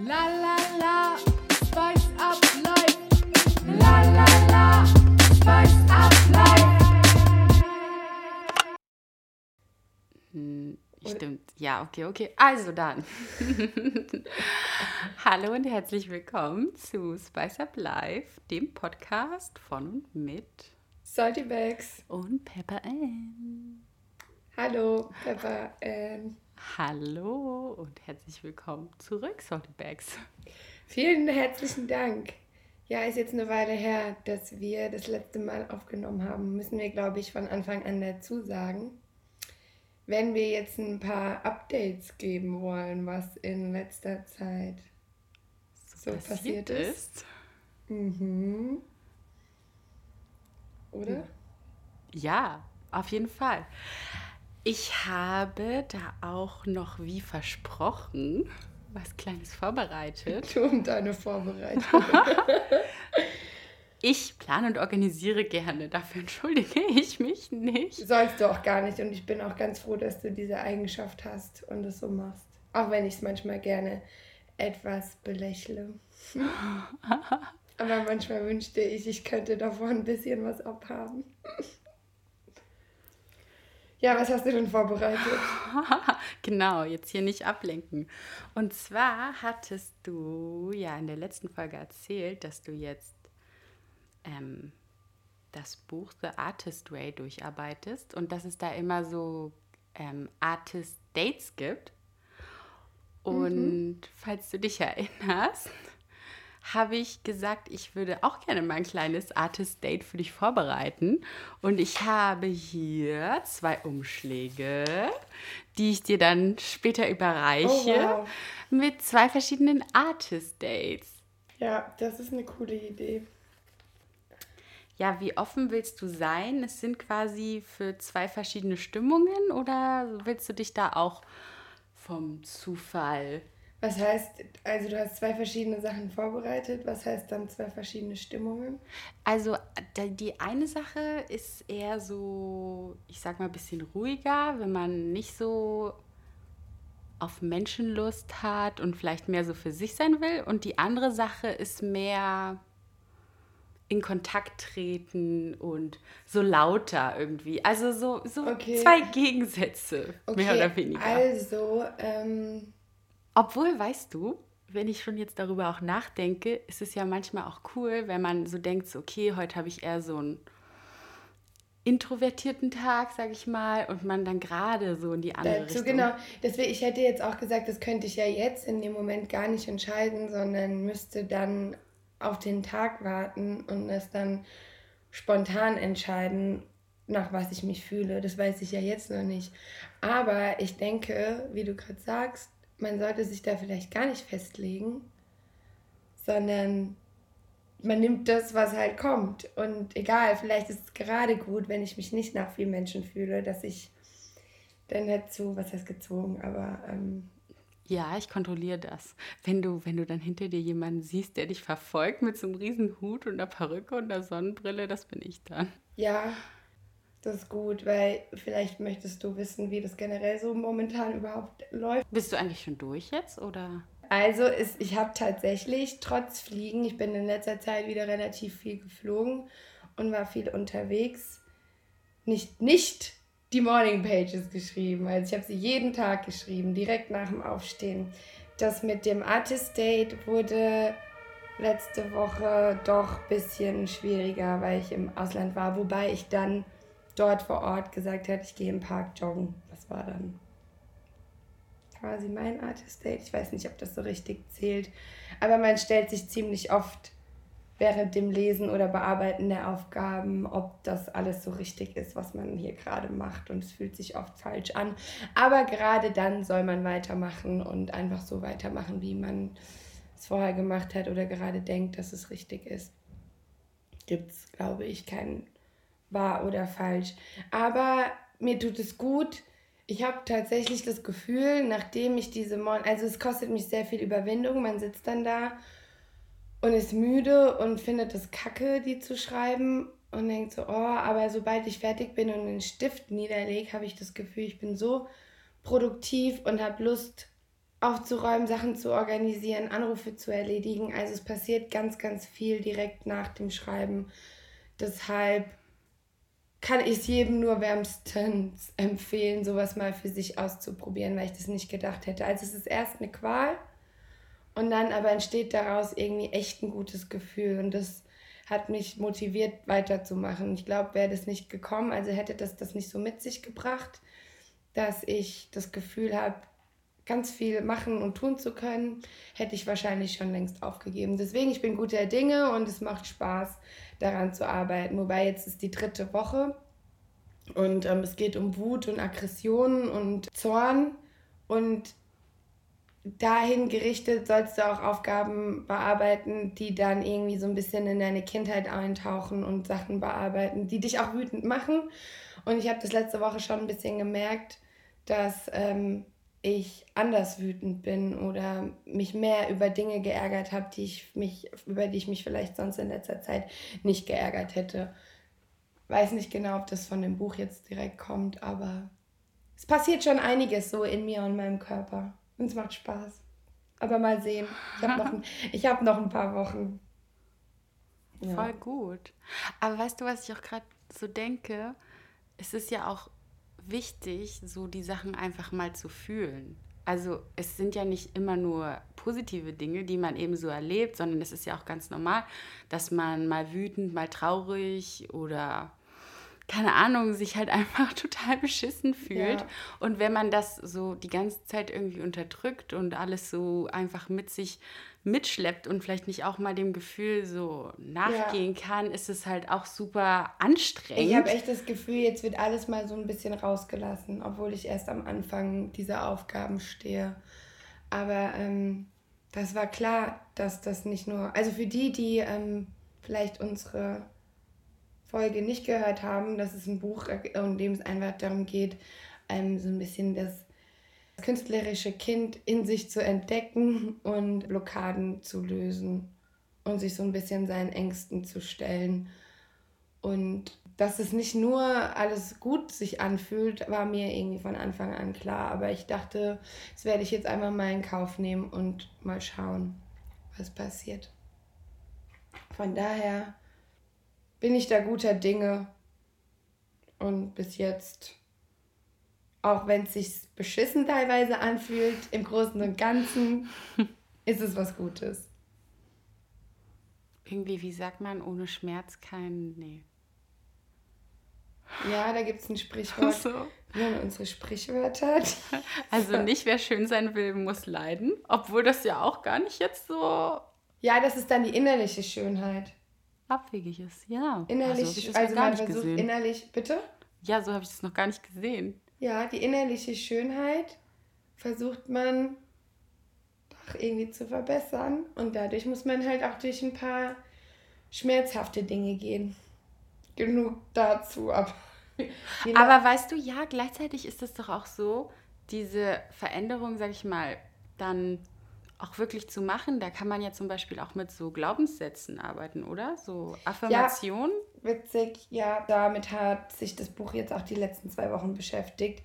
La la la, spice up life. La la la, spice up life. Hm, Stimmt, ja, okay, okay. Also dann. Hallo und herzlich willkommen zu Spice Up Live, dem Podcast von und mit Salty Bags. und Pepper Ann. Hallo, Pepper. Ähm, Hallo und herzlich willkommen zurück, Salty Bags. vielen herzlichen Dank. Ja, ist jetzt eine Weile her, dass wir das letzte Mal aufgenommen haben. Müssen wir, glaube ich, von Anfang an dazu sagen. Wenn wir jetzt ein paar Updates geben wollen, was in letzter Zeit so passiert ist. Mhm. Oder? Ja, auf jeden Fall. Ich habe da auch noch wie versprochen was Kleines vorbereitet. Du und deine Vorbereitung. Ich plane und organisiere gerne, dafür entschuldige ich mich nicht. Sollst du auch gar nicht. Und ich bin auch ganz froh, dass du diese Eigenschaft hast und es so machst. Auch wenn ich es manchmal gerne etwas belächle. Aber manchmal wünschte ich, ich könnte davon ein bisschen was abhaben. Ja, was hast du denn vorbereitet? genau, jetzt hier nicht ablenken. Und zwar hattest du ja in der letzten Folge erzählt, dass du jetzt ähm, das Buch The Artist Way durcharbeitest und dass es da immer so ähm, Artist Dates gibt. Und falls du dich erinnerst, habe ich gesagt, ich würde auch gerne mal ein kleines Artist Date für dich vorbereiten. Und ich habe hier zwei Umschläge, die ich dir dann später überreiche, Oh, wow. mit zwei verschiedenen Artist Dates. Ja, das ist eine coole Idee. Ja, wie offen willst du sein? Es sind quasi für zwei verschiedene Stimmungen oder willst du dich da auch vom Zufall Was heißt, also du hast zwei verschiedene Sachen vorbereitet. Was heißt dann zwei verschiedene Stimmungen? Also die eine Sache ist eher so, ich sag mal, ein bisschen ruhiger, wenn man nicht so auf Menschenlust hat und vielleicht mehr so für sich sein will. Und die andere Sache ist mehr in Kontakt treten und so lauter irgendwie. Also so, so Okay. zwei Gegensätze, mehr oder weniger. Also, ähm, Obwohl, weißt du, wenn ich schon jetzt darüber auch nachdenke, ist es ja manchmal auch cool, wenn man so denkt, so, okay, heute habe ich eher so einen introvertierten Tag, sag ich mal, und man dann gerade so in die andere dazu Richtung. genau. Deswegen, ich hätte jetzt auch gesagt, das könnte ich ja jetzt in dem Moment gar nicht entscheiden, sondern müsste dann auf den Tag warten und es dann spontan entscheiden, nach was ich mich fühle. Das weiß ich ja jetzt noch nicht. Aber ich denke, wie du gerade sagst, man sollte sich da vielleicht gar nicht festlegen, sondern man nimmt das, was halt kommt. Und egal, vielleicht ist es gerade gut, wenn ich mich nicht nach vielen Menschen fühle, dass ich dann dazu, was heißt gezwungen, aber ähm, Ja, ich kontrolliere das. Wenn du, wenn du dann hinter dir jemanden siehst, der dich verfolgt mit so einem riesen Hut und einer Perücke und einer Sonnenbrille, das bin ich dann. ja, das ist gut, weil vielleicht möchtest du wissen, wie das generell so momentan überhaupt läuft. Bist du eigentlich schon durch jetzt oder? Also ist, ich habe tatsächlich trotz Fliegen, ich bin in letzter Zeit wieder relativ viel geflogen und war viel unterwegs, nicht, nicht die Morning Pages geschrieben. Also ich habe sie jeden Tag geschrieben, direkt nach dem Aufstehen. Das mit dem Artist Date wurde letzte Woche doch ein bisschen schwieriger, weil ich im Ausland war, wobei ich dann dort vor Ort gesagt habe, ich gehe im Park joggen. Das war dann quasi mein Artist Date. Ich weiß nicht, ob das so richtig zählt. Aber man stellt sich ziemlich oft während dem Lesen oder Bearbeiten der Aufgaben, ob das alles so richtig ist, was man hier gerade macht. Und es fühlt sich oft falsch an. Aber gerade dann soll man weitermachen und einfach so weitermachen, wie man es vorher gemacht hat oder gerade denkt, dass es richtig ist. Gibt es, glaube ich, kein wahr oder falsch. Aber mir tut es gut. Ich habe tatsächlich das Gefühl, nachdem ich diese Morgen, also es kostet mich sehr viel Überwindung, man sitzt dann da und ist müde und findet es kacke, die zu schreiben und denkt so, oh, aber sobald ich fertig bin und den Stift niederlege, habe ich das Gefühl, ich bin so produktiv und habe Lust, aufzuräumen, Sachen zu organisieren, Anrufe zu erledigen. Also es passiert ganz, ganz viel direkt nach dem Schreiben. Deshalb kann ich es jedem nur wärmstens empfehlen, sowas mal für sich auszuprobieren, weil ich das nicht gedacht hätte. Also es ist erst eine Qual und dann aber entsteht daraus irgendwie echt ein gutes Gefühl und das hat mich motiviert weiterzumachen. Ich glaube, wäre das nicht gekommen, also hätte das das nicht so mit sich gebracht, dass ich das Gefühl habe, ganz viel machen und tun zu können, hätte ich wahrscheinlich schon längst aufgegeben. Deswegen, ich bin guter Dinge und es macht Spaß, daran zu arbeiten. Wobei jetzt ist die dritte Woche und ähm, es geht um Wut und Aggression und Zorn und dahin gerichtet sollst du auch Aufgaben bearbeiten, die dann irgendwie so ein bisschen in deine Kindheit eintauchen und Sachen bearbeiten, die dich auch wütend machen. Und ich habe das letzte Woche schon ein bisschen gemerkt, dass ähm, ich anders wütend bin oder mich mehr über Dinge geärgert habe, die ich mich, über die ich mich vielleicht sonst in letzter Zeit nicht geärgert hätte. Weiß nicht genau, ob das von dem Buch jetzt direkt kommt, aber es passiert schon einiges so in mir und meinem Körper. Und es macht Spaß. Aber mal sehen. Ich habe noch, ein, hab noch ein paar Wochen. Ja. Voll gut. Aber weißt du, was ich auch gerade so denke? Es ist ja auch wichtig, so die Sachen einfach mal zu fühlen. Also es sind ja nicht immer nur positive Dinge, die man eben so erlebt, sondern es ist ja auch ganz normal, dass man mal wütend, mal traurig oder keine Ahnung, sich halt einfach total beschissen fühlt. Ja. Und wenn man das so die ganze Zeit irgendwie unterdrückt und alles so einfach mit sich mitschleppt und vielleicht nicht auch mal dem Gefühl so nachgehen ja. kann, ist es halt auch super anstrengend. Ich habe echt das Gefühl, jetzt wird alles mal so ein bisschen rausgelassen, obwohl ich erst am Anfang dieser Aufgaben stehe. Aber ähm, das war klar, dass das nicht nur, also für die, die ähm, vielleicht unsere Folge nicht gehört haben, das ist ein Buch, in dem es einfach darum geht, ähm, so ein bisschen das künstlerische Kind in sich zu entdecken und Blockaden zu lösen und sich so ein bisschen seinen Ängsten zu stellen. Und dass es nicht nur alles gut sich anfühlt, war mir irgendwie von Anfang an klar. Aber ich dachte, das werde ich jetzt einmal mal in Kauf nehmen und mal schauen, was passiert. Von daher bin ich da guter Dinge. Und bis jetzt auch wenn es sich beschissen teilweise anfühlt, im Großen und Ganzen ist es was Gutes. Irgendwie, wie sagt man, ohne Schmerz kein. Nee. Ja, da gibt es ein Sprichwort. So. Wir haben unsere Sprichwörter. Also nicht, wer schön sein will, muss leiden. Obwohl das ja auch gar nicht jetzt so. Ja, das ist dann die innerliche Schönheit. Abwegig ist, ja. Innerlich, also, also man versucht gesehen. innerlich, bitte? Ja, so habe ich das noch gar nicht gesehen. Ja, die innerliche Schönheit versucht man doch irgendwie zu verbessern. Und dadurch muss man halt auch durch ein paar schmerzhafte Dinge gehen. Genug dazu, aber. Aber weißt du, ja, gleichzeitig ist es doch auch so, diese Veränderung, sag ich mal, dann auch wirklich zu machen. Da kann man ja zum Beispiel auch mit so Glaubenssätzen arbeiten, oder? So Affirmationen. Ja, witzig, ja, damit hat sich das Buch jetzt auch die letzten zwei Wochen beschäftigt.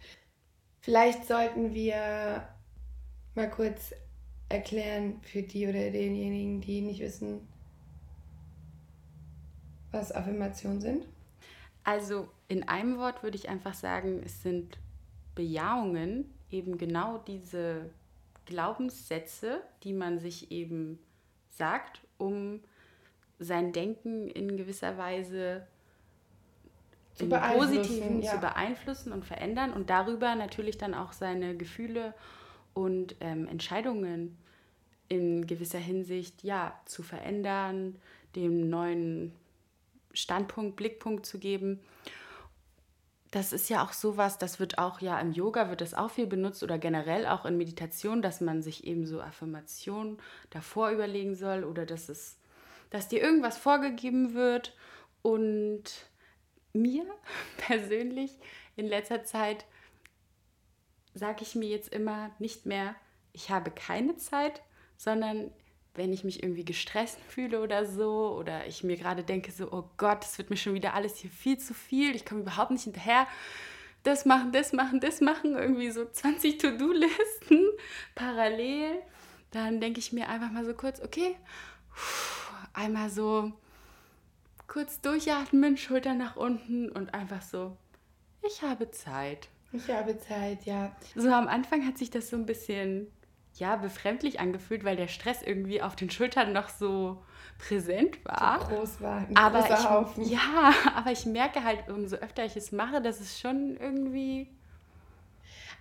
Vielleicht sollten wir mal kurz erklären für die oder denjenigen, die nicht wissen, was Affirmationen sind. Also in einem Wort würde ich einfach sagen, es sind Bejahungen, eben genau diese Glaubenssätze, die man sich eben sagt, um sein Denken in gewisser Weise zu im Positiven ja. zu beeinflussen und verändern und darüber natürlich dann auch seine Gefühle und ähm, Entscheidungen in gewisser Hinsicht ja zu verändern, dem neuen Standpunkt, Blickpunkt zu geben. Das ist ja auch sowas, das wird auch ja im Yoga wird das auch viel benutzt oder generell auch in Meditation, dass man sich eben so Affirmationen davor überlegen soll oder dass es dass dir irgendwas vorgegeben wird. Und mir persönlich in letzter Zeit sage ich mir jetzt immer nicht mehr, ich habe keine Zeit, sondern wenn ich mich irgendwie gestresst fühle oder so oder ich mir gerade denke so, oh Gott, es wird mir schon wieder alles hier viel zu viel, ich komme überhaupt nicht hinterher, das machen, das machen, das machen, irgendwie so 20 To-Do-Listen parallel. Dann denke ich mir einfach mal so kurz, okay, einmal so kurz durchatmen, Schultern nach unten und einfach so, ich habe Zeit. Ich habe Zeit, ja. So am Anfang hat sich das so ein bisschen, ja, befremdlich angefühlt, weil der Stress irgendwie auf den Schultern noch so präsent war. So groß war. Ein aber großer ich, Haufen. ja, aber ich merke halt, umso öfter ich es mache, dass es schon irgendwie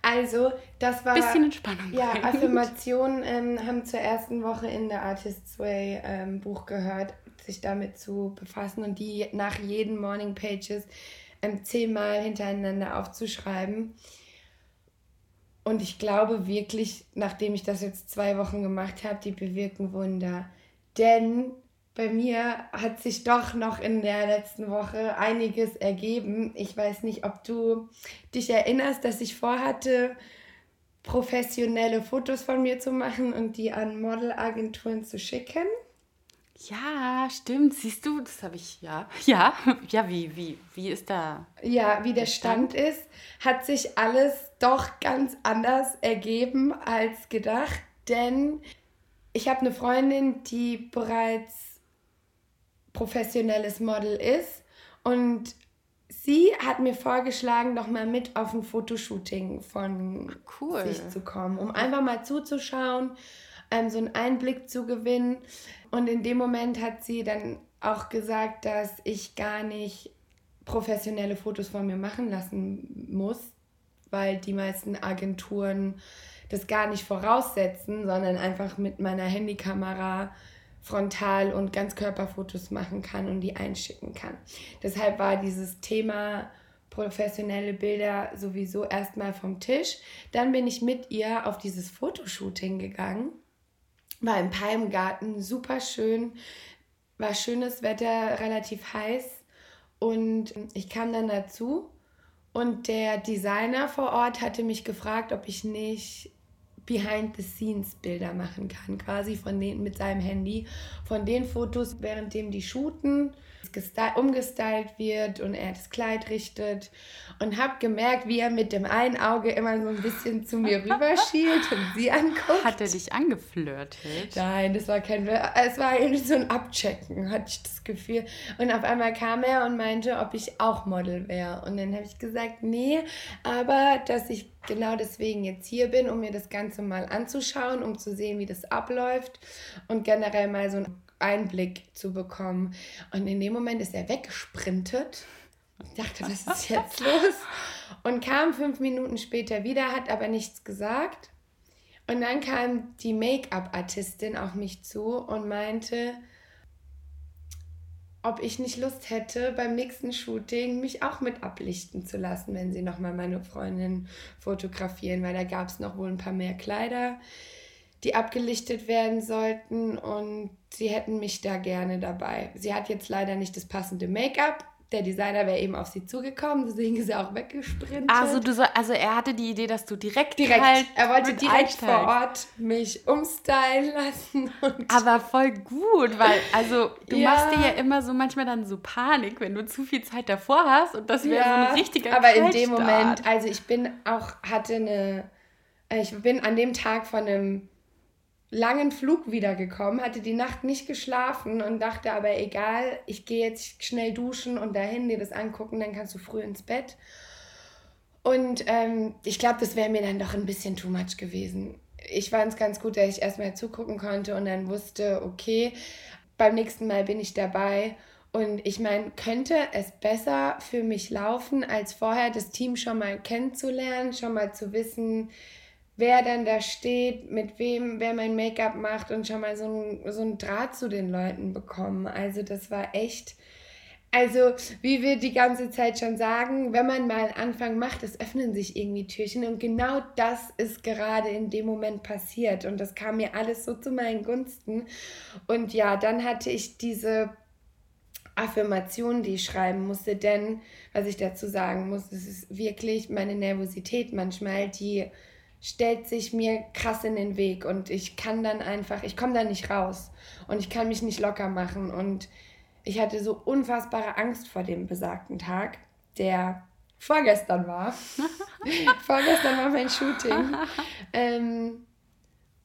Also, das war. ein bisschen Entspannung Ja, bringt. Affirmationen ähm, haben zur ersten Woche in der Artist's Way ähm, Buch gehört, sich damit zu befassen und die nach jeden Morning Pages ähm, zehnmal hintereinander aufzuschreiben. Und ich glaube wirklich, nachdem ich das jetzt zwei Wochen gemacht habe, die bewirken Wunder. Denn bei mir hat sich doch noch in der letzten Woche einiges ergeben. Ich weiß nicht, ob du dich erinnerst, dass ich vorhatte, professionelle Fotos von mir zu machen und die an Modelagenturen zu schicken. Ja, stimmt. Siehst du, das habe ich, ja. Ja, ja, wie, wie, wie ist da? Ja, wie der Stand ist, hat sich alles doch ganz anders ergeben als gedacht, denn ich habe eine Freundin, die bereits professionelles Model ist und sie hat mir vorgeschlagen, noch mal mit auf ein Fotoshooting von Cool. sich zu kommen, um einfach mal zuzuschauen, ähm, so einen Einblick zu gewinnen. Und in dem Moment hat sie dann auch gesagt, dass ich gar nicht professionelle Fotos von mir machen lassen muss, weil die meisten Agenturen das gar nicht voraussetzen, sondern einfach mit meiner Handykamera Frontal- und Ganzkörperfotos machen kann und die einschicken kann. Deshalb war dieses Thema professionelle Bilder sowieso erstmal vom Tisch. Dann bin ich mit ihr auf dieses Fotoshooting gegangen. War im Palmgarten, super schön, war schönes Wetter, relativ heiß. Und ich kam dann dazu und der Designer vor Ort hatte mich gefragt, ob ich nicht Behind-the-Scenes-Bilder machen kann, quasi von den, mit seinem Handy, von den Fotos, währenddem die shooten, umgestylt wird und er das Kleid richtet und habe gemerkt, wie er mit dem einen Auge immer so ein bisschen zu mir rüberschielt und sie anguckt. Hat er dich angeflirtet? Nein, das war kein, es war irgendwie so ein Abchecken, hatte ich das Gefühl. Und auf einmal kam er und meinte, ob ich auch Model wäre. Und dann habe ich gesagt, nee, aber dass ich genau deswegen jetzt hier bin, um mir das Ganze mal anzuschauen, um zu sehen, wie das abläuft und generell mal so einen Einblick zu bekommen. Und in dem Moment ist er weggesprintet. Ich dachte, was ist jetzt los? Und kam fünf Minuten später wieder, hat aber nichts gesagt. Und dann kam die Make-up-Artistin auf mich zu und meinte, ob ich nicht Lust hätte, beim nächsten Shooting mich auch mit ablichten zu lassen, wenn sie nochmal meine Freundin fotografieren, weil da gab es noch wohl ein paar mehr Kleider, die abgelichtet werden sollten und sie hätten mich da gerne dabei. Sie hat jetzt leider nicht das passende Make-up. Der Designer wäre eben auf sie zugekommen, deswegen ist er auch weggesprintet. Also, du soll, also er hatte die Idee, dass du direkt, direkt. halt er wollte direkt vor Ort mich umstylen lassen. Aber voll gut, weil, also, du Ja. machst dir ja immer so manchmal dann so Panik, wenn du zu viel Zeit davor hast und das wäre so ein richtiger aber in dem. Moment, also ich bin auch, hatte eine, ich bin an dem Tag von einem langen Flug wiedergekommen, hatte die Nacht nicht geschlafen und dachte aber, egal, ich gehe jetzt schnell duschen und dahin dir das angucken, dann kannst du früh ins Bett. Und ähm, ich glaube, das wäre mir dann doch ein bisschen too much gewesen. Ich fand es ganz gut, dass ich erstmal zugucken konnte und dann wusste, okay, beim nächsten Mal bin ich dabei. Und ich meine, könnte es besser für mich laufen, als vorher das Team schon mal kennenzulernen, schon mal zu wissen, wer dann da steht, mit wem, wer mein Make-up macht und schon mal so ein, so ein Draht zu den Leuten bekommen. Also das war echt, also wie wir die ganze Zeit schon sagen, wenn man mal einen Anfang macht, es öffnen sich irgendwie Türchen und genau das ist gerade in dem Moment passiert und das kam mir alles so zu meinen Gunsten. Und ja, dann hatte ich diese Affirmation, die ich schreiben musste, denn was ich dazu sagen muss, es ist wirklich meine Nervosität manchmal, die stellt sich mir krass in den Weg und ich kann dann einfach, ich komme da nicht raus und ich kann mich nicht locker machen und ich hatte so unfassbare Angst vor dem besagten Tag, der vorgestern war. vorgestern war mein Shooting. Ähm,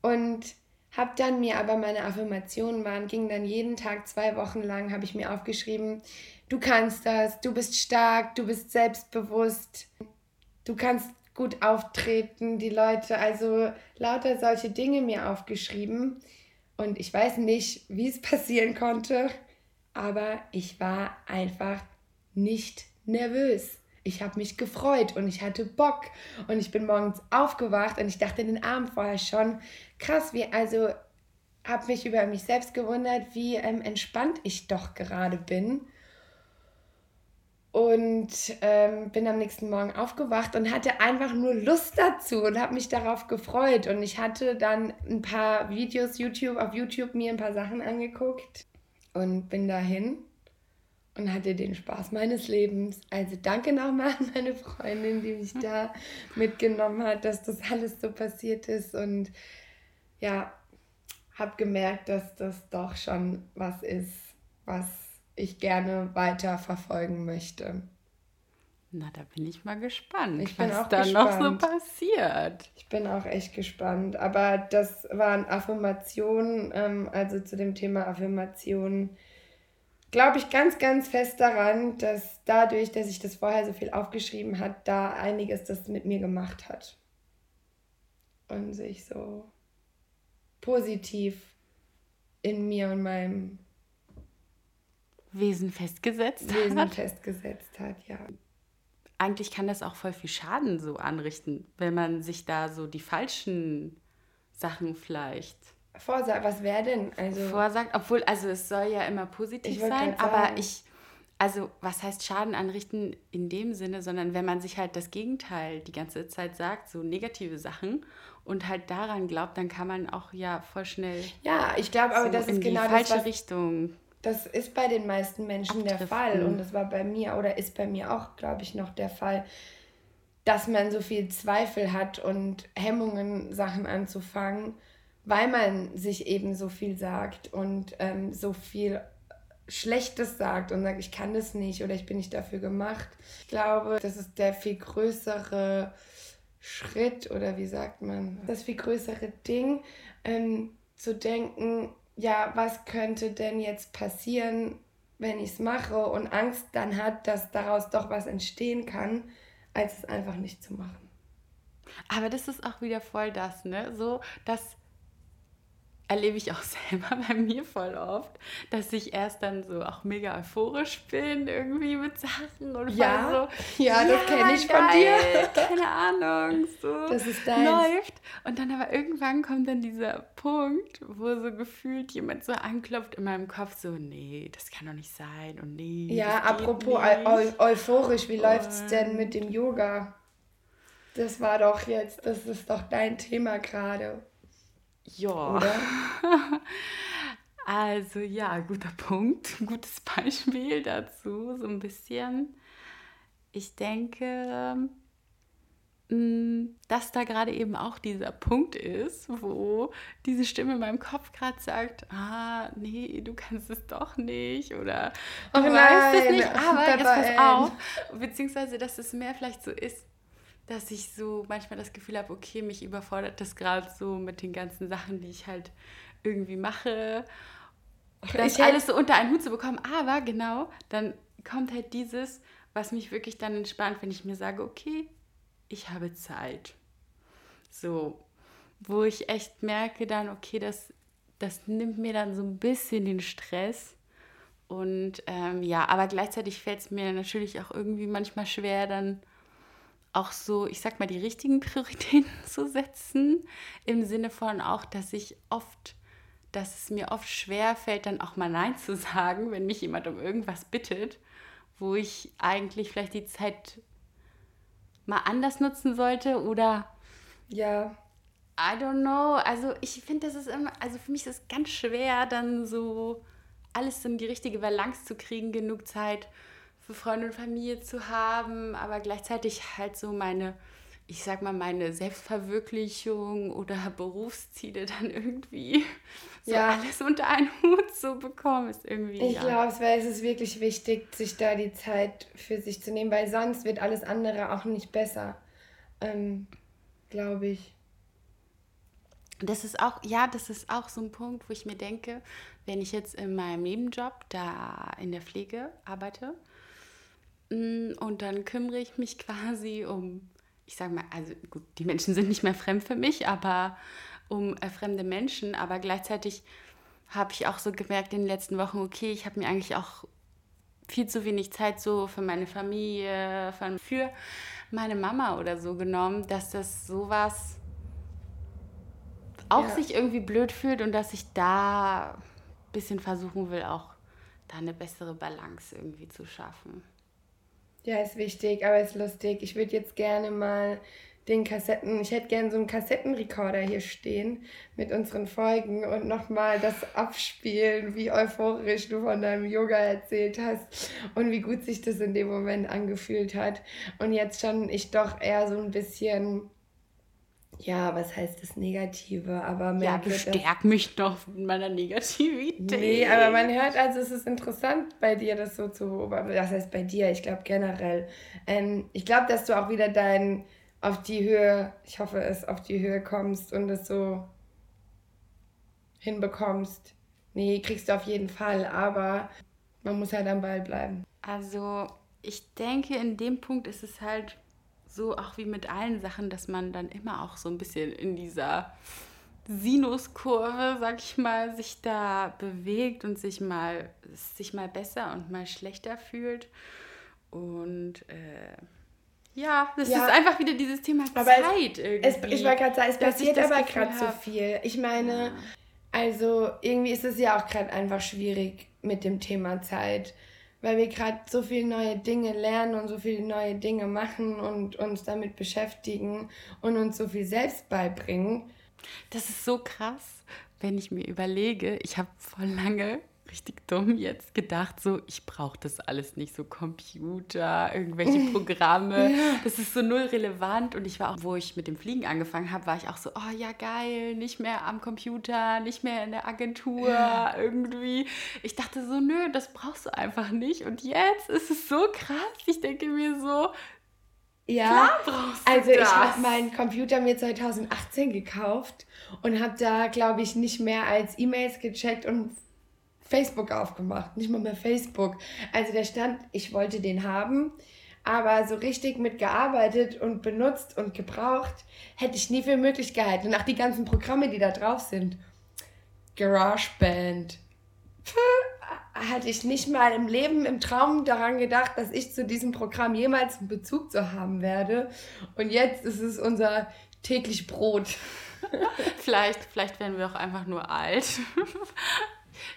und habe dann mir aber meine Affirmationen waren, ging dann jeden Tag zwei Wochen lang, habe ich mir aufgeschrieben, du kannst das, du bist stark, du bist selbstbewusst, du kannst gut auftreten, die Leute, also lauter solche Dinge mir aufgeschrieben. Und ich weiß nicht, wie es passieren konnte, aber ich war einfach nicht nervös. Ich habe mich gefreut und ich hatte Bock und ich bin morgens aufgewacht und ich dachte den Abend vorher schon, krass, wie, also habe mich über mich selbst gewundert, wie ähm, entspannt ich doch gerade bin. Und ähm, bin am nächsten Morgen aufgewacht und hatte einfach nur Lust dazu und habe mich darauf gefreut. Und ich hatte dann ein paar Videos YouTube auf YouTube mir ein paar Sachen angeguckt und bin dahin und hatte den Spaß meines Lebens. Also danke nochmal an meine Freundin, die mich da mitgenommen hat, dass das alles so passiert ist. Und ja, habe gemerkt, dass das doch schon was ist, was ich gerne weiter verfolgen möchte. Na, da bin ich mal gespannt, Ich bin was auch da noch so gespannt. passiert. Ich bin auch echt gespannt. Aber das waren Affirmationen, ähm, also zu dem Thema Affirmationen. Glaube ich ganz, ganz fest daran, dass dadurch, dass ich das vorher so viel aufgeschrieben hat, da einiges das mit mir gemacht hat. Und sich so positiv in mir und meinem Wesen festgesetzt Wesen hat. festgesetzt hat, ja. Eigentlich kann das auch voll viel Schaden so anrichten, wenn man sich da so die falschen Sachen vielleicht Vorsag, was wäre denn? Also, vorsagt. Obwohl, also es soll ja immer positiv sein, aber ich, also was heißt Schaden anrichten in dem Sinne, sondern wenn man sich halt das Gegenteil die ganze Zeit sagt, so negative Sachen und halt daran glaubt, dann kann man auch ja voll schnell ja, ich glaube aber, so das in ist die genau das, falsche was Richtung. Das ist bei den meisten Menschen der Abdriften. Fall und das war bei mir oder ist bei mir auch, glaube ich, noch der Fall, dass man so viel Zweifel hat und Hemmungen, Sachen anzufangen, weil man sich eben so viel sagt und ähm, so viel Schlechtes sagt und sagt, ich kann das nicht oder ich bin nicht dafür gemacht. Ich glaube, das ist der viel größere Schritt oder wie sagt man, das viel größere Ding, ähm, zu denken, ja, was könnte denn jetzt passieren, wenn ich es mache und Angst dann hat, dass daraus doch was entstehen kann, als es einfach nicht zu machen. Aber das ist auch wieder voll das, ne? So, das erlebe ich auch selber bei mir voll oft, dass ich erst dann so auch mega euphorisch bin irgendwie mit Sachen und Ja, so, ja, das kenn ich von geil, Keine Ahnung, so Das ist deins. läuft. Und dann aber irgendwann kommt dann dieser Punkt, wo so gefühlt jemand so anklopft in meinem Kopf, so, nee, das kann doch nicht sein und nee. Ja, apropos eu eu euphorisch, wie läuft's denn Und- mit dem Yoga? Das war doch jetzt, das ist doch dein Thema gerade, Ja. Also ja, guter Punkt, gutes Beispiel dazu, so ein bisschen. Ich denke, mh, dass da gerade eben auch dieser Punkt ist, wo diese Stimme in meinem Kopf gerade sagt, ah, nee, du kannst es doch nicht oder du Oh weißt es nicht, aber jetzt pass auf. Beziehungsweise, dass es mehr vielleicht so ist, dass ich so manchmal das Gefühl habe, okay, mich überfordert das gerade so mit den ganzen Sachen, die ich halt irgendwie mache das Ich alles so unter einen Hut zu bekommen. Aber genau, dann kommt halt dieses, was mich wirklich dann entspannt, wenn ich mir sage, okay, ich habe Zeit. So, wo ich echt merke dann, okay, das, das nimmt mir dann so ein bisschen den Stress. Und ähm, ja, aber gleichzeitig fällt es mir natürlich auch irgendwie manchmal schwer, dann auch so, ich sag mal, die richtigen Prioritäten zu setzen. Im Sinne von auch, dass ich oft, dass es mir oft schwer fällt, dann auch mal Nein zu sagen, wenn mich jemand um irgendwas bittet, wo ich eigentlich vielleicht die Zeit mal anders nutzen sollte oder Ja, I don't know. Also ich finde, das ist immer, also für mich ist es ganz schwer, dann so alles in die richtige Balance zu kriegen, genug Zeit für Freunde und Familie zu haben, aber gleichzeitig halt so meine ich sag mal, meine Selbstverwirklichung oder Berufsziele dann irgendwie so Ja. alles unter einen Hut zu bekommen, ist irgendwie. Ich ja. glaube, es ist wirklich wichtig, sich da die Zeit für sich zu nehmen, weil sonst wird alles andere auch nicht besser. Ähm, glaube ich. Das ist auch, ja, das ist auch so ein Punkt, wo ich mir denke, wenn ich jetzt in meinem Nebenjob da in der Pflege arbeite und dann kümmere ich mich quasi um, ich sage mal, also gut, die Menschen sind nicht mehr fremd für mich, aber um äh, fremde Menschen, aber gleichzeitig habe ich auch so gemerkt in den letzten Wochen, okay, ich habe mir eigentlich auch viel zu wenig Zeit so für meine Familie, für- für meine Mama oder so genommen, dass das sowas auch Ja. sich irgendwie blöd fühlt und dass ich da ein bisschen versuchen will, auch da eine bessere Balance irgendwie zu schaffen. Ja, ist wichtig, aber ist lustig. Ich würde jetzt gerne mal den Kassetten, ich hätte gerne so einen Kassettenrekorder hier stehen mit unseren Folgen und nochmal das abspielen, wie euphorisch du von deinem Yoga erzählt hast und wie gut sich das in dem Moment angefühlt hat. Und jetzt schon ich doch eher so ein bisschen, ja, was heißt das Negative, aber Ja, merke, dass- bestärk mich doch in meiner Negativität. Nee, aber man hört, also es ist interessant bei dir, das so zu beobachten. Das heißt bei dir, ich glaube generell. Ähm, ich glaube, dass du auch wieder dein auf die Höhe, ich hoffe es, auf die Höhe kommst und es so hinbekommst. Nee, kriegst du auf jeden Fall, aber man muss halt am Ball bleiben. Also, ich denke, in dem Punkt ist es halt so, auch wie mit allen Sachen, dass man dann immer auch so ein bisschen in dieser Sinuskurve, sag ich mal, sich da bewegt und sich mal, sich mal besser und mal schlechter fühlt. Und äh, ja, das Ja. ist einfach wieder dieses Thema Aber es- Zeit irgendwie. Es, ich wollte gerade sagen, es passiert aber gerade so viel. Ich meine, also irgendwie ist es ja auch gerade einfach schwierig mit dem Thema Zeit, weil wir gerade so viele neue Dinge lernen und so viele neue Dinge machen und uns damit beschäftigen und uns so viel selbst beibringen. Das ist so krass, wenn ich mir überlege, ich habe voll lange richtig dumm jetzt gedacht, so ich brauche das alles nicht, so Computer, irgendwelche Programme, das ist so null relevant. Und ich war auch, wo ich mit dem Fliegen angefangen habe, war ich auch so, oh ja geil, nicht mehr am Computer, nicht mehr in der Agentur, irgendwie. Ich dachte so, nö, das brauchst du einfach nicht. Und jetzt ist es so krass, ich denke mir so, Ja, brauchst du also ich habe meinen Computer mir 2018 gekauft und habe da, glaube ich, nicht mehr als E-Mails gecheckt und Facebook aufgemacht. Nicht mal mehr Facebook. Also der stand, ich wollte den haben, aber so richtig mitgearbeitet und benutzt und gebraucht hätte ich nie für möglich gehalten. Und auch die ganzen Programme, die da drauf sind. GarageBand. Puh, hatte ich nicht mal im Leben, im Traum daran gedacht, dass ich zu diesem Programm jemals einen Bezug zu haben werde. Und jetzt ist es unser täglich Brot. Vielleicht, vielleicht werden wir auch einfach nur alt.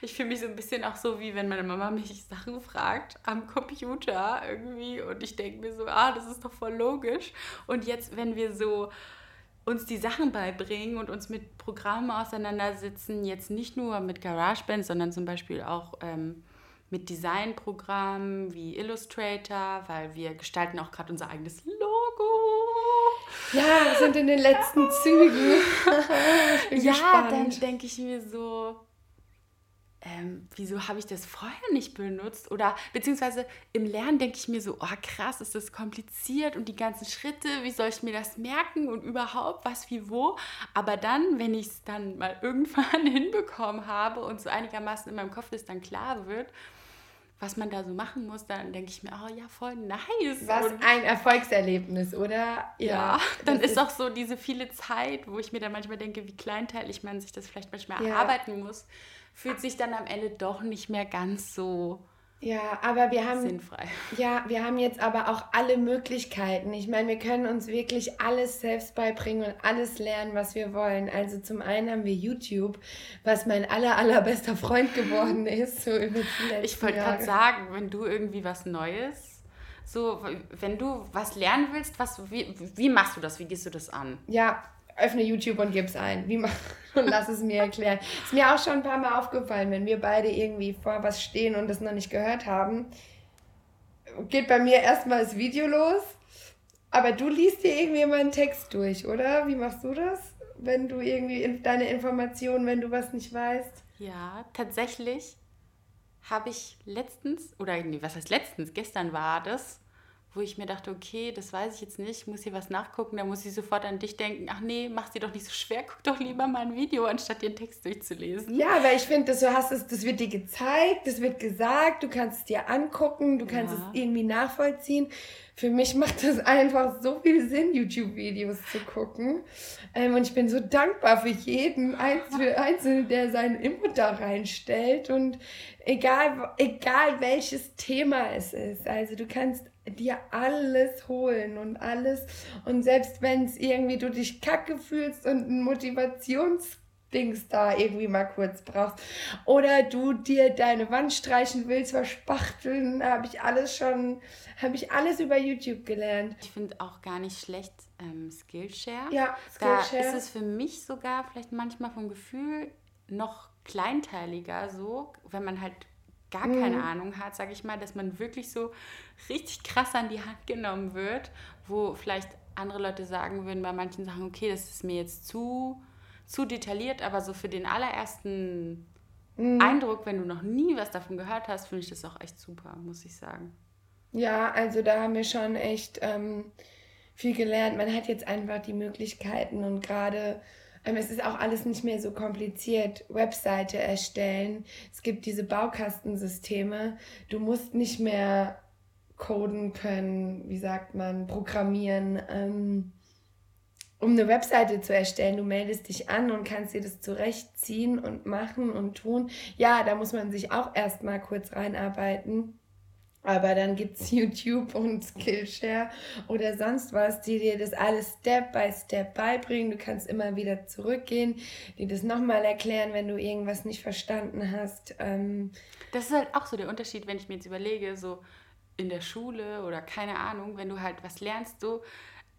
Ich fühle mich so ein bisschen auch so, wie wenn meine Mama mich Sachen fragt am Computer irgendwie und ich denke mir so, ah, das ist doch voll logisch. Und jetzt, wenn wir so uns die Sachen beibringen und uns mit Programmen auseinandersetzen, jetzt nicht nur mit GarageBand, sondern zum Beispiel auch ähm, mit Designprogrammen wie Illustrator, weil wir gestalten auch gerade unser eigenes Logo. Ja, wir sind in den letzten Zügen. Ja, gespannt. dann denke ich mir so, ähm, wieso habe ich das vorher nicht benutzt? Oder beziehungsweise im Lernen denke ich mir so, oh krass, ist das kompliziert und die ganzen Schritte, wie soll ich mir das merken und überhaupt was wie wo? Aber dann, wenn ich es dann mal irgendwann hinbekommen habe und so einigermaßen in meinem Kopf das dann klar wird, was man da so machen muss, dann denke ich mir, oh ja, voll nice. Was und ein Erfolgserlebnis, oder? ja, dann das ist auch so diese viele Zeit, wo ich mir dann manchmal denke, wie kleinteilig man sich das vielleicht manchmal Ja. erarbeiten muss, fühlt sich dann am Ende doch nicht mehr ganz so Ja, aber wir haben sinnfrei. Ja, wir haben jetzt aber auch alle Möglichkeiten. Ich meine, wir können uns wirklich alles selbst beibringen und alles lernen, was wir wollen. Also zum einen haben wir YouTube, was mein aller, allerbester Freund geworden ist. So über die letzten Ich wollte gerade sagen, wenn du irgendwie was Neues, so, wenn du was lernen willst, was, wie, wie machst du das? Wie gehst du das an? Ja, öffne YouTube und gib's ein. Wie mach und lass es mir erklären. Ist mir auch schon ein paar Mal aufgefallen, wenn wir beide irgendwie vor was stehen und das noch nicht gehört haben, geht bei mir erstmal das Video los Aber du liest dir irgendwie immer einen Text durch, oder? Wie machst du das? Wenn du irgendwie in, deine Informationen, wenn du was nicht weißt? Ja, tatsächlich habe ich letztens, oder nee, was heißt letztens, gestern war das, wo ich mir dachte, okay, das weiß ich jetzt nicht, ich muss hier was nachgucken, da muss ich sofort an dich denken, ach nee, mach dir doch nicht so schwer, guck doch lieber mal ein Video, anstatt dir einen Text durchzulesen. Ja, weil ich finde, du hast es, das wird dir gezeigt, das wird gesagt, du kannst es dir angucken, du kannst Ja. es irgendwie nachvollziehen. Für mich macht das einfach so viel Sinn, YouTube-Videos zu gucken. Ähm, und ich bin so dankbar für jeden Einzel Einzelnen, der seinen Input da reinstellt. Und egal, egal welches Thema es ist, also du kannst dir alles holen und alles. Und selbst wenn es irgendwie du dich kacke fühlst und ein Motivationsdings da irgendwie mal kurz brauchst oder du dir deine Wand streichen willst, verspachteln, habe ich alles schon, habe ich alles über YouTube gelernt. Ich finde auch gar nicht schlecht ähm, Skillshare. Ja, Da Skillshare. ist es für mich sogar vielleicht manchmal vom Gefühl noch kleinteiliger so, wenn man halt gar Mhm. keine Ahnung hat, sage ich mal, dass man wirklich so richtig krass an die Hand genommen wird, wo vielleicht andere Leute sagen würden bei manchen Sachen, okay, das ist mir jetzt zu, zu detailliert, aber so für den allerersten Mhm. Eindruck, wenn du noch nie was davon gehört hast, finde ich das auch echt super, muss ich sagen. Ja, also da haben wir schon echt ähm, viel gelernt. Man hat jetzt einfach die Möglichkeiten und gerade es ist auch alles nicht mehr so kompliziert. Webseite erstellen. Es gibt diese Baukastensysteme. Du musst nicht mehr coden können, wie sagt man, programmieren. Ähm, um eine Webseite zu erstellen, du meldest dich an und kannst dir das zurechtziehen und machen und tun. Ja, da muss man sich auch erstmal kurz reinarbeiten. Aber dann gibt es YouTube und Skillshare oder sonst was, die dir das alles Step by Step beibringen. Du kannst immer wieder zurückgehen, die das nochmal erklären, wenn du irgendwas nicht verstanden hast. Ähm, Das ist halt auch so der Unterschied, wenn ich mir jetzt überlege, so in der Schule oder keine Ahnung, wenn du halt was lernst, so,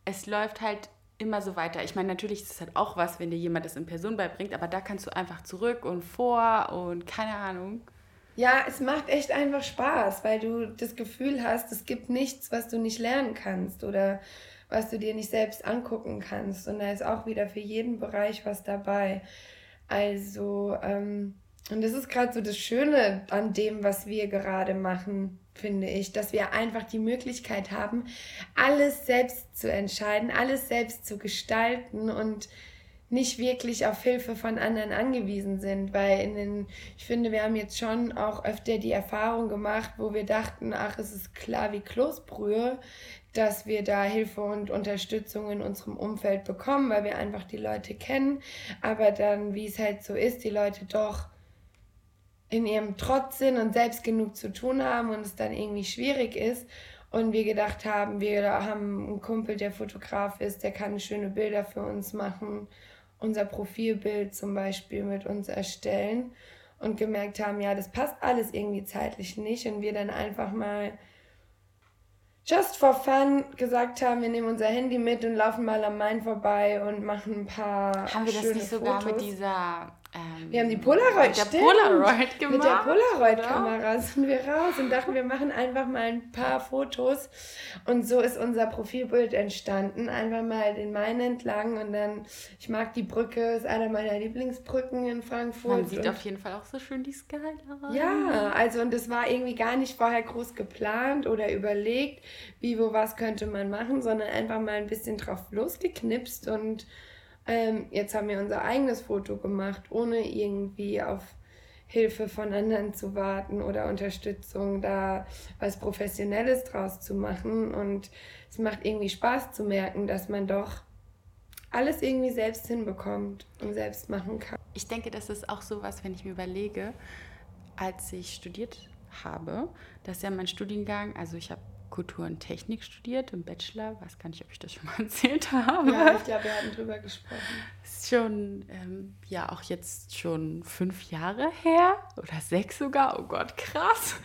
es läuft halt immer so weiter. Ich meine, natürlich ist es halt auch was, wenn dir jemand das in Person beibringt, aber da kannst du einfach zurück und vor und keine Ahnung. Ja, es macht echt einfach Spaß, weil du das Gefühl hast, es gibt nichts, was du nicht lernen kannst oder was du dir nicht selbst angucken kannst. Und da ist auch wieder für jeden Bereich was dabei. Also, ähm, und das ist gerade so das Schöne an dem, was wir gerade machen, finde ich, dass wir einfach die Möglichkeit haben, alles selbst zu entscheiden, alles selbst zu gestalten und nicht wirklich auf Hilfe von anderen angewiesen sind, weil in den, ich finde, wir haben jetzt schon auch öfter die Erfahrung gemacht, wo wir dachten, ach, es ist klar wie Kloßbrühe, dass wir da Hilfe und Unterstützung in unserem Umfeld bekommen, weil wir einfach die Leute kennen, aber dann, wie es halt so ist, die Leute doch in ihrem Trotz sind und selbst genug zu tun haben und es dann irgendwie schwierig ist. Und wir gedacht haben, wir haben einen Kumpel, der Fotograf ist, der kann schöne Bilder für uns machen, unser Profilbild zum Beispiel mit uns erstellen und gemerkt haben, ja, das passt alles irgendwie zeitlich nicht und wir dann einfach mal just for fun gesagt haben, wir nehmen unser Handy mit und laufen mal am Main vorbei und machen ein paar Haben wir das nicht sogar Fotos. mit dieser. Ähm, Wir haben die Polaroid, mit der. Polaroid gemacht. Mit der? Polaroid-Kamera sind wir raus und dachten, wir machen einfach mal ein paar Fotos. Und so ist unser Profilbild entstanden. Einfach mal den Main entlang und dann, ich mag die Brücke, ist einer meiner Lieblingsbrücken in Frankfurt. Man sieht auf jeden Fall auch so schön die Skyline. ja, also und das war irgendwie gar nicht vorher groß geplant oder überlegt, wie, wo, was könnte man machen, sondern einfach mal ein bisschen drauf losgeknipst und ähm, jetzt haben wir unser eigenes Foto gemacht, ohne irgendwie auf Hilfe von anderen zu warten oder Unterstützung, da was Professionelles draus zu machen. Und es macht irgendwie Spaß zu merken, dass man doch alles irgendwie selbst hinbekommt und selbst machen kann. Ich denke, das ist auch so was, wenn ich mir überlege, als ich studiert habe, das ist ja mein Studiengang, also ich habe Kultur und Technik studiert im Bachelor, weiß gar nicht, ob ich das schon mal erzählt habe. Ja, ich glaube, wir hatten drüber gesprochen. ist schon, ähm, ja, auch jetzt schon fünf Jahre her oder sechs sogar. Oh Gott, krass.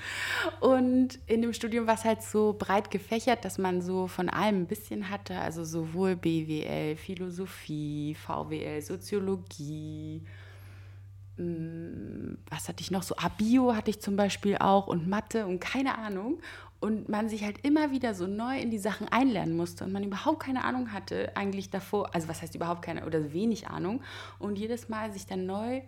Und in dem Studium war es halt so breit gefächert, dass man so von allem ein bisschen hatte. Also sowohl BWL, Philosophie, VWL, Soziologie. mm, Was hatte ich noch so? Ah, Bio hatte ich zum Beispiel auch und Mathe und keine Ahnung. Und man sich halt immer wieder so neu in die Sachen einlernen musste und man überhaupt keine Ahnung hatte eigentlich davor, also was heißt überhaupt keine oder wenig Ahnung und jedes Mal sich dann neu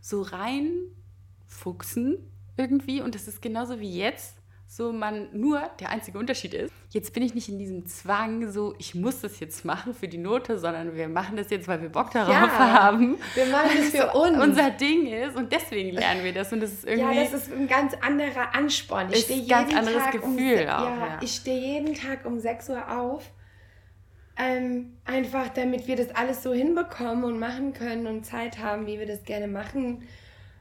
so reinfuchsen irgendwie und das ist genauso wie jetzt, so man nur der einzige Unterschied ist, jetzt bin ich nicht in diesem Zwang, so ich muss das jetzt machen für die Note, sondern wir machen das jetzt, weil wir Bock darauf Ja, haben. wir machen das für So uns. Unser Ding ist und deswegen lernen wir das und das ist irgendwie Ja, das ist ein ganz anderer Ansporn. Ich Ist ein ganz anderes Tag um, Gefühl se- auch, ja, ja. Ich stehe jeden Tag um 6 Uhr auf. Ähm, einfach damit wir das alles so hinbekommen und machen können und Zeit haben, wie wir das gerne machen,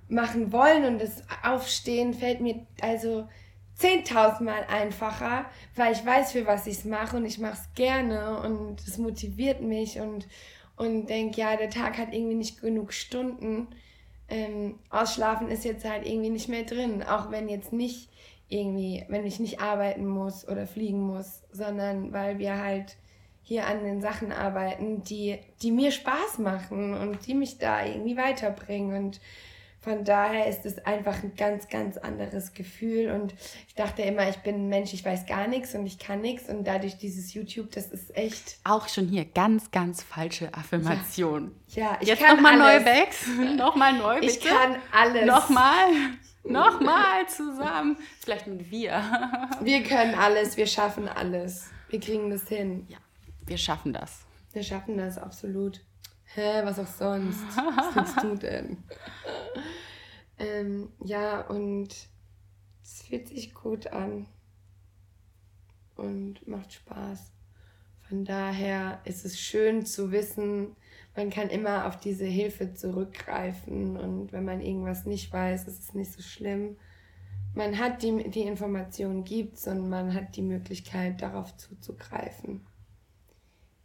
machen wollen. Und das Aufstehen fällt mir also 10.000 Mal einfacher, weil ich weiß, für was ich es mache und ich mache es gerne und es motiviert mich und, und denke, ja, der Tag hat irgendwie nicht genug Stunden ähm, ausschlafen ist jetzt halt irgendwie nicht mehr drin. Auch wenn jetzt nicht irgendwie, wenn ich nicht arbeiten muss oder fliegen muss, sondern weil wir halt hier an den Sachen arbeiten, die, die mir Spaß machen und die mich da irgendwie weiterbringen. Und von daher ist es einfach ein ganz, ganz anderes Gefühl. Und ich dachte immer, ich bin ein Mensch, ich weiß gar nichts und ich kann nichts. Und dadurch dieses YouTube, das ist echt, auch schon hier ganz, ganz falsche Affirmation. ja, ich Jetzt kann nochmal neue Bags. nochmal neu, bitte. Ich kann alles. Nochmal. Nochmal zusammen. Vielleicht mit wir. Wir können alles, wir schaffen alles. Wir kriegen das hin. Ja, wir schaffen das. Wir schaffen das absolut. Hä, was auch sonst? Was willst du denn? ähm, ja, und es fühlt sich gut an und macht Spaß. Von daher ist es schön zu wissen, man kann immer auf diese Hilfe zurückgreifen und wenn man irgendwas nicht weiß, ist es nicht so schlimm. Man hat die, die Information gibt's und man hat die Möglichkeit, darauf zuzugreifen.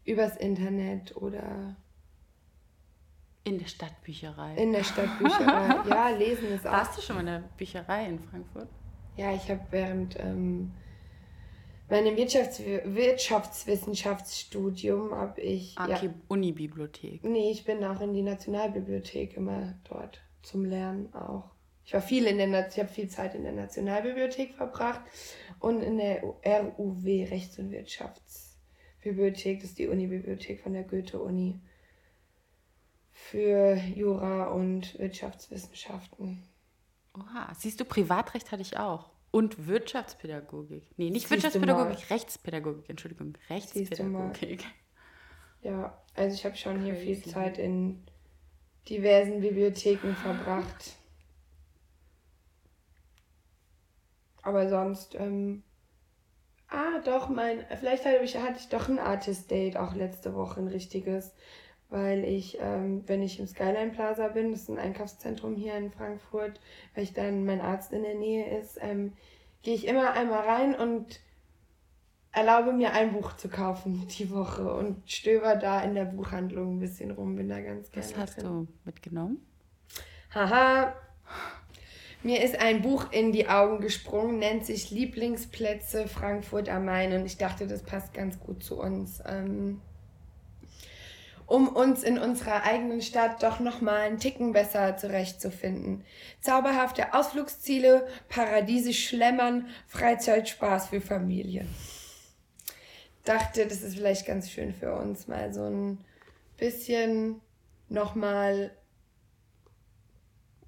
Übers Internet oder In der Stadtbücherei. in der Stadtbücherei. ja, lesen ist auch. Warst du schon mal in der Bücherei in Frankfurt? Ja, ich habe während ähm, meinem Wirtschafts Wirtschaftswissenschaftsstudium habe ich. Ah, ja, okay, Unibibliothek. nee, ich bin auch in die Nationalbibliothek immer dort zum Lernen auch. Ich war viel in der Na- ich habe viel Zeit in der Nationalbibliothek verbracht und in der RUW Rechts- und Wirtschaftsbibliothek, das ist die Unibibliothek von der Goethe-Uni für Jura und Wirtschaftswissenschaften. Oha, siehst du, Privatrecht hatte ich auch. Und Wirtschaftspädagogik. Nee, nicht Siehst Wirtschaftspädagogik, Rechtspädagogik, Entschuldigung. Rechtspädagogik. Ja, also ich habe schon hier viel Crazy. Zeit in diversen Bibliotheken verbracht. Aber sonst, ähm, ah, doch, mein, vielleicht hatte ich, hatte ich doch ein Artist-Date auch letzte Woche, ein richtiges, weil ich, ähm, wenn ich im Skyline Plaza bin, das ist ein Einkaufszentrum hier in Frankfurt, weil ich dann mein Arzt in der Nähe ist, ähm, gehe ich immer einmal rein und erlaube mir ein Buch zu kaufen die Woche und stöber da in der Buchhandlung ein bisschen rum, bin da ganz gerne Was hast drin. du mitgenommen? Haha. Mir ist ein Buch in die Augen gesprungen, nennt sich Lieblingsplätze Frankfurt am Main und ich dachte, das passt ganz gut zu uns. Ähm, um uns in unserer eigenen Stadt doch nochmal einen Ticken besser zurechtzufinden. Zauberhafte Ausflugsziele, paradiesisch Schlemmern, Freizeitspaß für Familien. Dachte, das ist vielleicht ganz schön für uns, mal so ein bisschen nochmal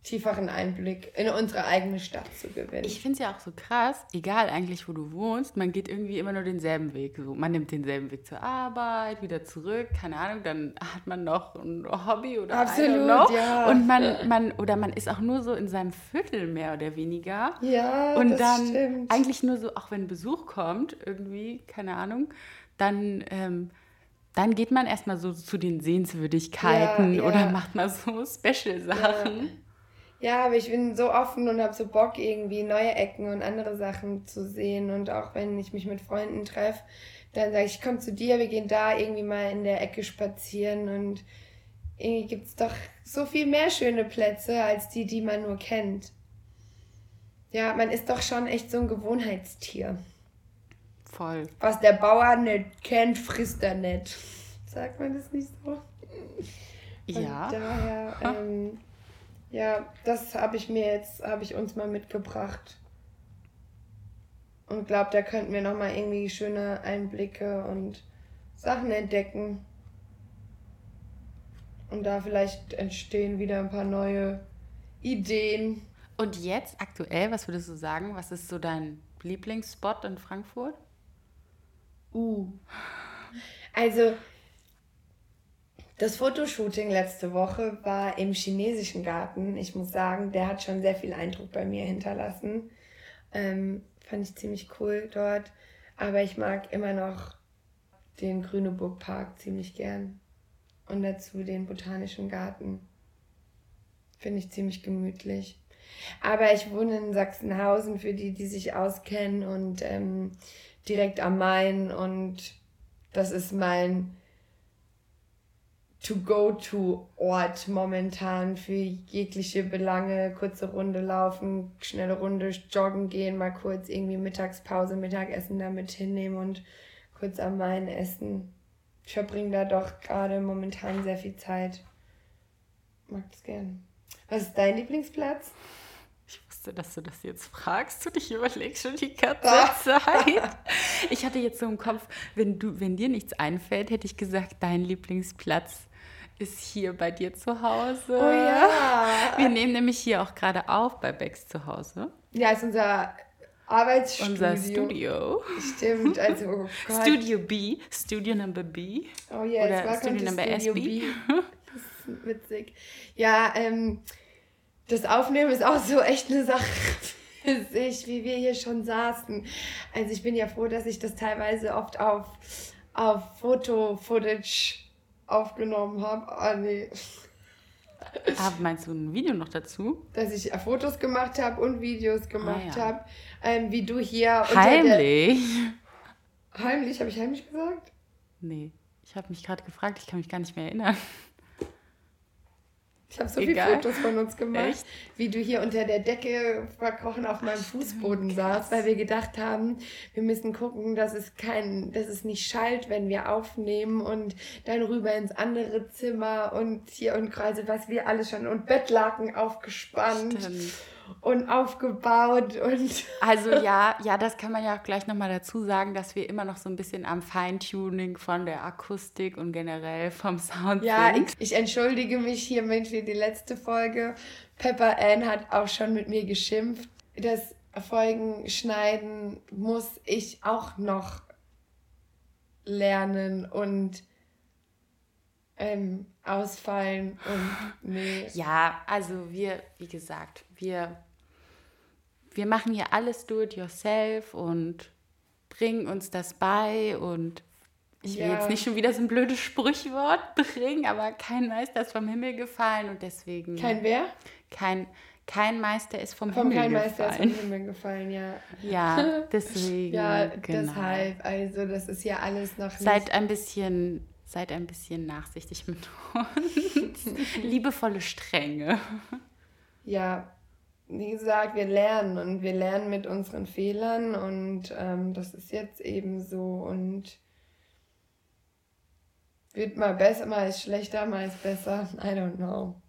tieferen Einblick in unsere eigene Stadt zu gewinnen. Ich finde es ja auch so krass, egal eigentlich, wo du wohnst, man geht irgendwie immer nur denselben Weg. So, man nimmt denselben Weg zur Arbeit, wieder zurück, keine Ahnung, dann hat man noch ein Hobby oder Absolut, ja. Und man, man, oder man ist auch nur so in seinem Viertel mehr oder weniger. ja, Und das dann stimmt. eigentlich nur so, auch wenn Besuch kommt, irgendwie, keine Ahnung, dann, ähm, dann geht man erstmal so zu den Sehenswürdigkeiten Ja, ja. oder macht mal so Special-Sachen. Ja, aber ich bin so offen und habe so Bock, irgendwie neue Ecken und andere Sachen zu sehen. Und auch wenn ich mich mit Freunden treffe, dann sage ich, ich komme zu dir, wir gehen da irgendwie mal in der Ecke spazieren. Und irgendwie gibt es doch so viel mehr schöne Plätze als die, die man nur kennt. Ja, man ist doch schon echt so ein Gewohnheitstier. Voll. Was der Bauer nicht kennt, frisst er nicht. Sagt man das nicht so? Von Ja. daher, ähm, ja, das habe ich mir jetzt, habe ich uns mal mitgebracht. Und glaube, da könnten wir nochmal irgendwie schöne Einblicke und Sachen entdecken. Und da vielleicht entstehen wieder ein paar neue Ideen. Und jetzt aktuell, was würdest du sagen? Was ist so dein Lieblingsspot in Frankfurt? Uh. Also, das Fotoshooting letzte Woche war im chinesischen Garten. Ich muss sagen, der hat schon sehr viel Eindruck bei mir hinterlassen. Ähm, fand ich ziemlich cool dort. Aber ich mag immer noch den Grüneburg Park ziemlich gern. Und dazu den Botanischen Garten. Finde ich ziemlich gemütlich. Aber ich wohne in Sachsenhausen, für die, die sich auskennen und ähm, direkt am Main. Und das ist mein To-Go-To-Ort momentan für jegliche Belange. Kurze Runde laufen, schnelle Runde joggen gehen, mal kurz irgendwie Mittagspause, Mittagessen damit hinnehmen und kurz am Main essen. Ich verbringe da doch gerade momentan sehr viel Zeit. Mag das gern. Was ist dein Lieblingsplatz? Wusste, dass du das jetzt fragst und ich überlege schon die ganze Ah. Zeit. Ich hatte jetzt so im Kopf, wenn, du, wenn dir nichts einfällt, hätte ich gesagt, dein Lieblingsplatz ist hier bei dir zu Hause. Oh ja. Wir nehmen nämlich hier auch gerade auf bei Becks zu Hause. Ja, ist unser Arbeitsstudio. Unser Studio. Stimmt, also oh Gott. Studio B, Studio Number B. Oh yes, Oder welcome Studio to Number Studio SB. B. Das ist witzig. Ja, ähm, das Aufnehmen ist auch so echt eine Sache für sich, wie wir hier schon saßen. Also ich bin ja froh, dass ich das teilweise oft auf, auf Foto-Footage aufgenommen habe. Ah, nee. Ah, meinst du ein Video noch dazu? Dass ich Fotos gemacht habe und Videos gemacht Ah, ja. habe. Ähm, wie du hier. Heimlich? Heimlich? Habe ich heimlich gesagt? Nee, ich habe mich gerade gefragt, ich kann mich gar nicht mehr erinnern. Ich habe so Egal. viele Fotos von uns gemacht, Echt? wie du hier unter der Decke verkrochen auf meinem Fußboden saßt, weil wir gedacht haben, wir müssen gucken, dass es kein, dass es nicht schallt, wenn wir aufnehmen und dann rüber ins andere Zimmer und hier und quasi was wir alles schon und Bettlaken aufgespannt Stimmt. Und aufgebaut und Also ja, ja, das kann man ja auch gleich nochmal dazu sagen, dass wir immer noch so ein bisschen am Feintuning von der Akustik und generell vom Sound Ja, ich, sind. ich entschuldige mich hiermit für die letzte Folge. Pepper Ann hat auch schon mit mir geschimpft. Das Folgen schneiden muss ich auch noch lernen und ähm, ausfallen und nee. Ja, also wir, wie gesagt, wir, wir machen hier alles do it yourself und bringen uns das bei und ich will Ja. jetzt nicht schon wieder so ein blödes Sprichwort bringen, aber kein Meister ist vom Himmel gefallen und deswegen Kein wer? kein, kein Meister ist vom, Vom Himmel kein Meister ist gefallen. vom Himmel gefallen, ja. Ja, deswegen. Ja, genau. deshalb. Also das ist ja alles noch. Seid ein bisschen, seid ein bisschen nachsichtig mit uns. Liebevolle Strenge. ja, wie gesagt, wir lernen und wir lernen mit unseren Fehlern und ähm, das ist jetzt eben so und wird mal besser, mal ist schlechter, mal ist besser. I don't know.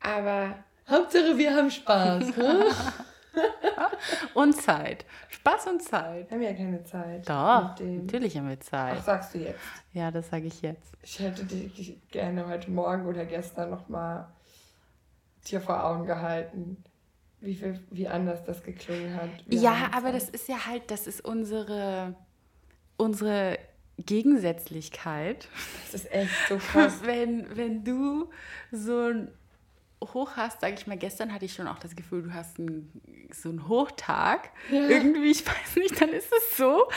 Aber Hauptsache wir haben Spaß. Und Zeit. Spaß und Zeit. wir haben ja keine Zeit. Doch, natürlich haben wir Zeit. Ach, sagst du jetzt. Ja, das sage ich jetzt. Ich hätte dich gerne heute Morgen oder gestern nochmal dir vor Augen gehalten, wie, viel, wie anders das geklungen hat. Ja, aber das ist ja halt, das ist unsere, unsere Gegensätzlichkeit. Das ist echt so krass. Wenn, wenn du so ein Hoch hast, sage ich mal, gestern hatte ich schon auch das Gefühl, du hast einen, so einen Hochtag. Irgendwie, ich weiß nicht, dann ist es so,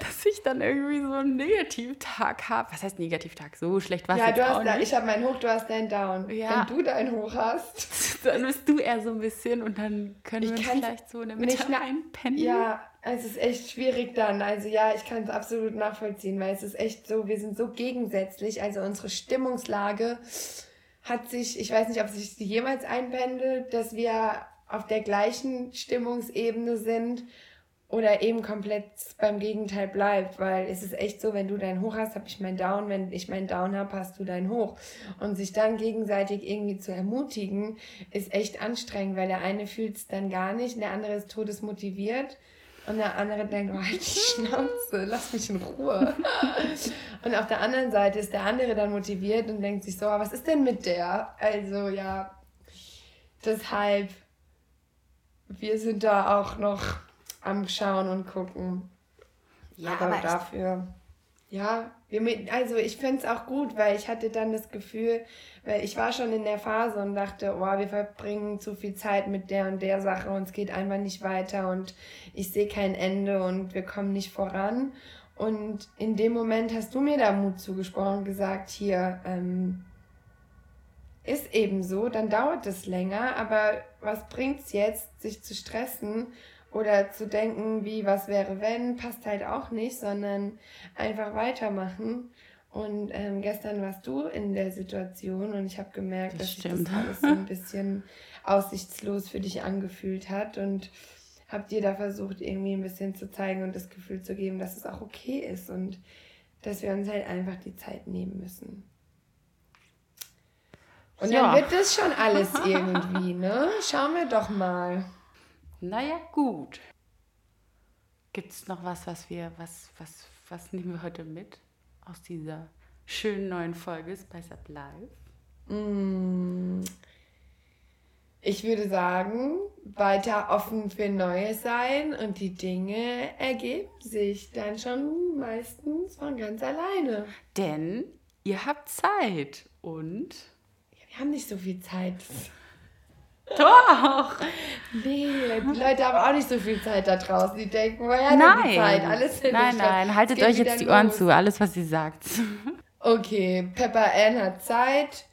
dass ich dann irgendwie so einen Negativtag habe. Was heißt Negativtag? So schlecht war es ja, du auch hast da, nicht. ich habe meinen Hoch, du hast deinen Down. Ja. Wenn du deinen Hoch hast, Dann bist du eher so ein bisschen und dann können Ich wir uns vielleicht so in der Mitte einpennen. ja, es ist echt schwierig dann. Also ja, ich kann es absolut nachvollziehen, weil es ist echt so, wir sind so gegensätzlich. Also unsere Stimmungslage hat sich, ich weiß nicht, ob sich jemals einpendelt, dass wir auf der gleichen Stimmungsebene sind oder eben komplett beim Gegenteil bleibt, weil es ist echt so, wenn du deinen Hoch hast, habe ich meinen Down, wenn ich meinen Down habe, hast du deinen Hoch. Und sich dann gegenseitig irgendwie zu ermutigen, ist echt anstrengend, weil der eine fühlt es dann gar nicht, und der andere ist todesmotiviert. Und der andere denkt, oh, halt die Schnauze, lass mich in Ruhe. und auf der anderen Seite ist der andere dann motiviert und denkt sich so, "Ah, was ist denn mit der? Also ja, deshalb, wir sind da auch noch am Schauen und gucken. Ja, aber, aber dafür, ja, also ich finde es auch gut, weil ich hatte dann das Gefühl, weil ich war schon in der Phase und dachte, oh, wir verbringen zu viel Zeit mit der und der Sache und es geht einfach nicht weiter und ich sehe kein Ende und wir kommen nicht voran. Und in dem Moment hast du mir da Mut zugesprochen und gesagt, hier, ähm, ist eben so, dann dauert es länger, aber was bringt's jetzt, sich zu stressen oder zu denken, wie, was wäre wenn, passt halt auch nicht, sondern einfach weitermachen. Und ähm, gestern warst du in der Situation und ich habe gemerkt, Das dass sich stimmt. das alles so ein bisschen aussichtslos für dich angefühlt hat und habe dir da versucht, irgendwie ein bisschen zu zeigen und das Gefühl zu geben, dass es auch okay ist und dass wir uns halt einfach die Zeit nehmen müssen. Und Ja. dann wird das schon alles irgendwie, ne? Schauen wir doch mal. Naja, gut. Gibt es noch was, was wir, was, was, was nehmen wir heute mit aus dieser schönen neuen Folge Spice Up Live? Mm. Ich würde sagen, weiter offen für Neues sein und die Dinge ergeben sich dann schon meistens von ganz alleine. Denn ihr habt Zeit und Wir haben nicht so viel Zeit. Doch. Nee, die Leute haben auch nicht so viel Zeit da draußen. Die denken, woher denn die Zeit? Nein, Alles hin nein, nein, haltet geht euch jetzt die Ohren los. zu, alles was sie sagt. Okay, Pepper Ann hat Zeit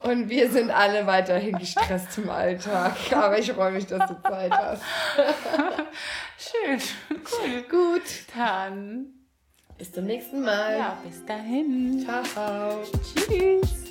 und wir sind alle weiterhin gestresst im Alltag. Aber ich freue mich, dass du Zeit hast. Schön, cool. Gut, Dann, bis zum nächsten Mal. ja, bis dahin. Ciao. Tschüss.